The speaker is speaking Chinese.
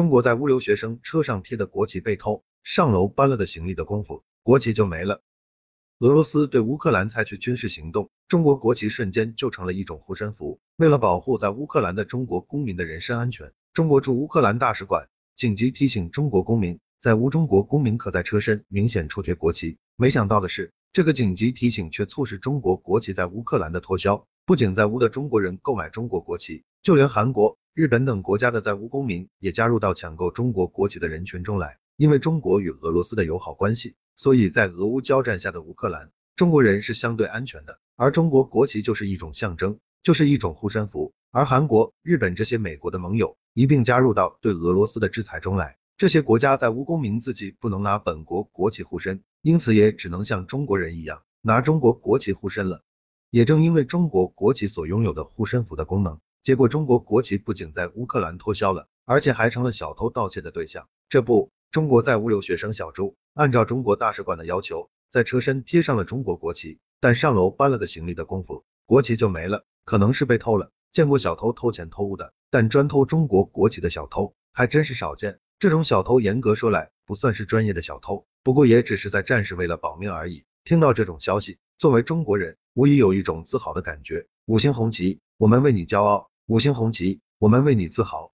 中国在乌留学生车上贴的国旗被偷，上楼搬了的行李的功夫，国旗就没了。俄罗斯对乌克兰采取军事行动，中国国旗瞬间就成了一种护身符。为了保护在乌克兰的中国公民的人身安全，中国驻乌克兰大使馆紧急提醒中国公民，在乌中国公民可在车身明显处贴国旗。没想到的是，这个紧急提醒却促使中国国旗在乌克兰的脱销。不仅在乌的中国人购买中国国旗，就连韩国。日本等国家的在乌公民也加入到抢购中国国旗的人群中来，因为中国与俄罗斯的友好关系，所以在俄乌交战下的乌克兰，中国人是相对安全的，而中国国旗就是一种象征，就是一种护身符。而韩国、日本这些美国的盟友一并加入到对俄罗斯的制裁中来，这些国家在乌公民自己不能拿本国国旗护身，因此也只能像中国人一样拿中国国旗护身了。也正因为中国国旗所拥有的护身符的功能。结果，中国国旗不仅在乌克兰脱销了，而且还成了小偷盗窃的对象。这不，中国在乌留学生小朱按照中国大使馆的要求，在车身贴上了中国国旗，但上楼搬了个行李的功夫，国旗就没了，可能是被偷了。见过小偷偷钱偷物的，但专偷中国国旗的小偷还真是少见。这种小偷严格说来不算是专业的小偷，不过也只是在战时为了保命而已。听到这种消息，作为中国人，无疑有一种自豪的感觉。五星红旗，我们为你骄傲。五星红旗，我们为你自豪。